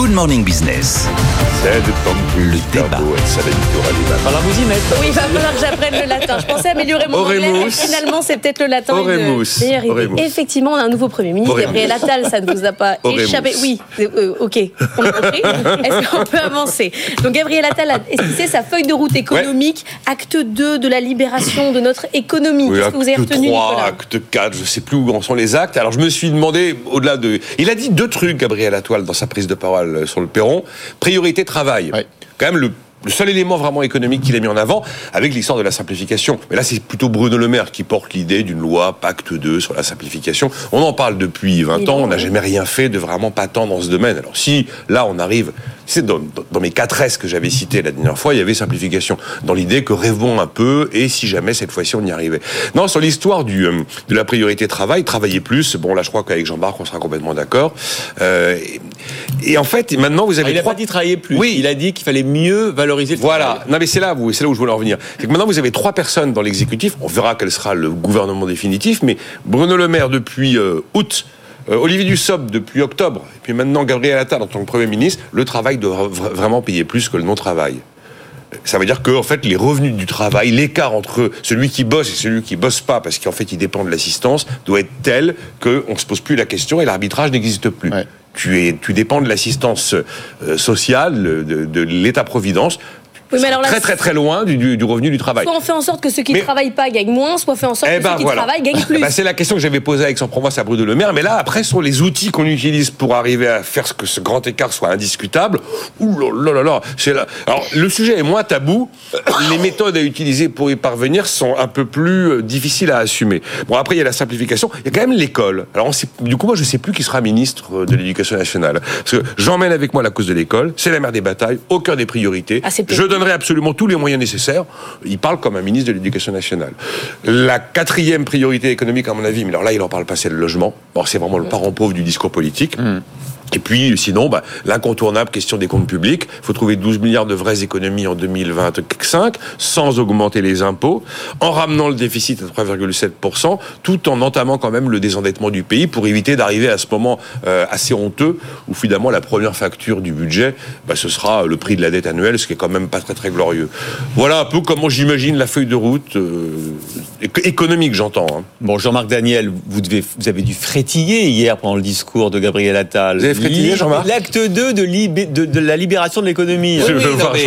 Good Morning Business. Le débat. Alors vous y mettre. Oui, il va falloir que j'apprenne le latin. Je pensais améliorer mon anglais, mais finalement, c'est peut-être le latin. Oremus. Effectivement, on a un nouveau Premier ministre, Oremus. Gabriel Attal, ça ne vous a pas Oremus. échappé. Oui, euh, ok, on a compris. Est-ce qu'on peut avancer? Donc, Gabriel Attal a esquissé sa feuille de route économique, acte 2 de la libération de notre économie. Oui, Qu'est-ce que vous avez acte retenu, 3, Nicolas? acte 4, je sais plus où en sont les actes. Alors je me suis demandé, au-delà de... Il a dit deux trucs, Gabriel Attal, dans sa prise de parole sur le perron. Priorité travail. Quand même le... le seul élément vraiment économique qu'il a mis en avant, avec l'histoire de la simplification. Mais là, c'est plutôt Bruno Le Maire qui porte l'idée d'une loi Pacte 2 sur la simplification. On en parle depuis 20 ans, on n'a jamais rien fait de vraiment patent dans ce domaine. Alors si, là, on arrive... C'est dans, dans mes quatre S que j'avais cités la dernière fois, il y avait simplification. Dans l'idée que rêvons un peu, et si jamais cette fois-ci on y arrivait. Non, sur l'histoire du euh, de la priorité travail, travailler plus. Bon, là, je crois qu'avec Jean-Marc, on sera complètement d'accord. Euh, et, en fait, maintenant, vous avez Ah, il n'a trois pas dit travailler plus. Oui. Il a dit qu'il fallait mieux valoriser le voilà. travail. Non, mais c'est là, vous, c'est là où je voulais en revenir. C'est que maintenant, vous avez trois personnes dans l'exécutif. On verra quel sera le gouvernement définitif. Mais Bruno Le Maire depuis euh, août. euh, Olivier Dussopt depuis octobre, et puis maintenant Gabriel Attal en tant que Premier ministre, le travail doit vra- vraiment payer plus que le non-travail. Ça veut dire que en fait, les revenus du travail, l'écart entre celui qui bosse et celui qui bosse pas, parce qu'en fait, il dépend de l'assistance, doit être tel qu'on ne se pose plus la question et l'arbitrage n'existe plus. Ouais. Tu, es, dépends de l'assistance euh, sociale, de, de l'État-providence. Oui, mais alors là, très très très loin du, du- du revenu du travail. Soit on fait en sorte que ceux qui ne Mais- travaillent pas gagnent moins, soit on fait en sorte Eh que ben, ceux qui voilà. travaillent gagnent plus. Eh ben, c'est la question que j'avais posée avec Aix-en-Provence à Bruno Le Maire. Mais là, après, sur les outils qu'on utilise pour arriver à faire ce que ce grand écart soit indiscutable. Ouh là là là. C'est là. Alors, le sujet est moins tabou. Les méthodes à utiliser pour y parvenir sont un peu plus euh, difficiles à assumer. Bon, après, il y a la simplification. Il y a quand même l'école. Alors, on sait- du coup, moi, je sais plus qui sera ministre euh, de l'Éducation nationale. Parce que j'emmène avec moi la cause de l'école. C'est la mère des batailles, au cœur des priorités. Ah, je donnerai absolument tous les moyens nécessaires. Il parle comme un ministre de l'Éducation nationale. La quatrième priorité économique, à mon avis, mais alors là, il en parle pas, c'est le logement. Bon, c'est vraiment le parent pauvre du discours politique. Et puis, sinon, bah, l'incontournable question des comptes publics. Il faut trouver 12 milliards de vraies économies en 2025, sans augmenter les impôts, en ramenant le déficit à 3,7%, tout en entamant quand même le désendettement du pays pour éviter d'arriver à ce moment euh, assez honteux où finalement la première facture du budget, bah, ce sera le prix de la dette annuelle, ce qui est quand même pas très très glorieux. Voilà un peu comment j'imagine la feuille de route euh, éco- économique, j'entends. hein. Bon, Jean-Marc Daniel, vous, devez, vous avez dû frétiller hier pendant le discours de Gabriel Attal. Frétillé, Jean-Marc L'acte 2 de, libé- de, de la libération de l'économie. Je Je vois pas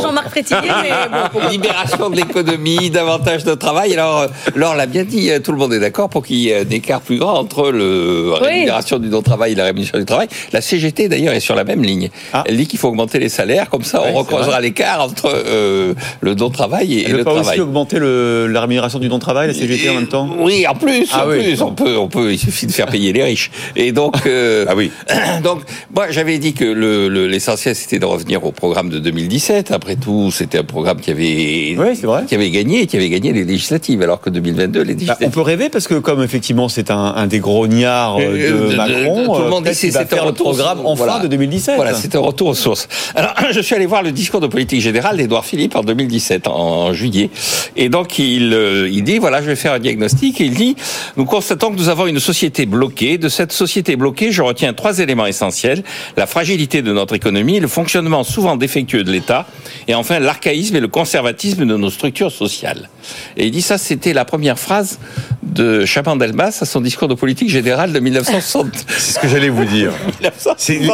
Jean-Marc Frétillé, mais bon, pas. Libération de l'économie, davantage de travail. Alors, euh, Laure l'a bien dit, euh, tout le monde est d'accord pour qu'il y ait un écart plus grand entre le la Oui. rémunération du non-travail et la rémunération du travail. La CGT, d'ailleurs, est sur la même ligne. Ah. Elle dit qu'il faut augmenter les salaires, comme ça, Ouais, on vrai. l'écart entre euh, le non-travail et, Elle et ne le peut pas travail. aussi augmenter le- la rémunération du non-travail, la CGT en même temps Oui, en plus, Ah en oui. plus, on peut, on peut, il suffit de faire payer les riches. Et donc, euh, Ah oui. donc, moi, j'avais dit que le- le- l'essentiel c'était de revenir au programme de 2017. Après tout, c'était un programme qui avait, Oui, vrai. qui avait gagné, qui avait gagné les législatives, alors que 2022, les Bah, législatives. on peut rêver parce que comme effectivement c'est un, un des grognards euh, Euh, de, de- de- Macron, tout le euh, monde dit c'est un le retour programme sur- en fin voilà. de 2017. Voilà, c'est un retour aux sources. Alors, je suis allé voir le discours de politique générale d'Édouard Philippe en 2017, en juillet. Et donc, il, il dit, voilà, je vais faire un diagnostic. Et il dit, nous constatons que nous avons une société bloquée. De cette société bloquée, je retiens trois éléments essentiels. La fragilité de notre économie, le fonctionnement souvent défectueux de l'État, et enfin l'archaïsme et le conservatisme de nos structures sociales. Et il dit, ça, c'était la première phrase de Chaban-Delmas à son discours de politique générale de 1960. C'est ce que j'allais vous dire.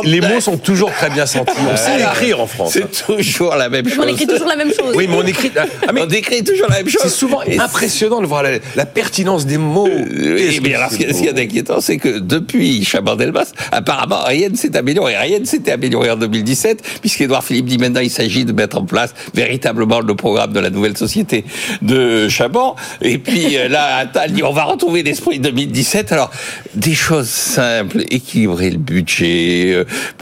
Les mots sont toujours très bien sentis. On sait écrire en France. C'est toujours la même chose. On écrit toujours la même chose. Oui, mais on écrit. Ah, mais on décrit toujours la même chose. c'est souvent Et impressionnant de voir la, la pertinence des mots. Euh, alors, ce c'est qui ce qui est beau. inquiétant, c'est que depuis Chaban-Delmas, apparemment, rien ne s'est amélioré. Rien ne s'était amélioré en 2017, puisqu'Édouard Philippe dit maintenant il s'agit de mettre en place véritablement le programme de la nouvelle société de Chaban. Et puis euh, là, Attal dit on va retrouver l'esprit 2017. Alors, des choses simples, équilibrer le budget,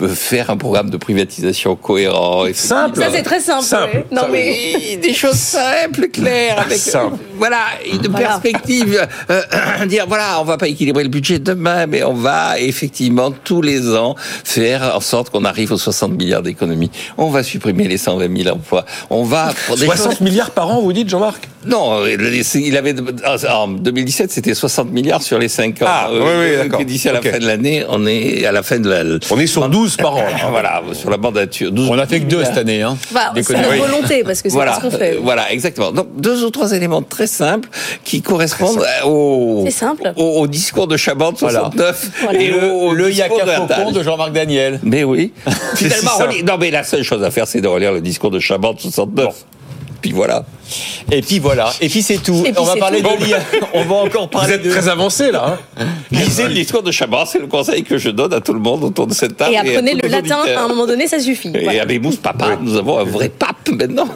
euh, faire un programme de privatisation cohérent. Simple. Ça, c'est très simple. Simple. ouais. Non, mais. Des choses simples, claires, avec Simple. voilà une Voilà. perspective. euh, dire voilà, on va pas équilibrer le budget demain, mais on va effectivement les ans faire en sorte qu'on arrive aux 60 milliards d'économies. On va supprimer les 120 000 emplois. On va pour des 60 choses- milliards par an, vous dites, Jean-Marc? Non, il avait en 2017 c'était 60 milliards sur les 5 ans. Ah, oui, oui, d'accord. D'ici à la fin de l'année, on est à la fin de la. On est sur 12 par an. là. Voilà, sur la mandature. 12 On a fait que deux cette année. Hein. Bah, c'est notre volonté, parce que c'est voilà, ce qu'on fait. euh, voilà, exactement. Donc deux ou trois éléments très simples qui correspondent au, C'est simple. au, au discours de Chaban de Voilà. 69 Voilà. et Le, au, au le discours Yaka de Jean-Marc Daniel. Mais oui. Finalement, non mais la seule chose à faire, c'est de relire le discours de Chaban de 69. Puis voilà. Et puis voilà. Et puis c'est tout. Et puis on va parler tout. de l'IA. On va encore Vous parler êtes de. très avancé, là. hein Lisez le discours de Chaban, c'est le conseil que je donne à tout le monde autour de cette table. Et apprenez le latin, à un moment donné, ça suffit. Et Voilà. Papa, nous avons un vrai pape maintenant.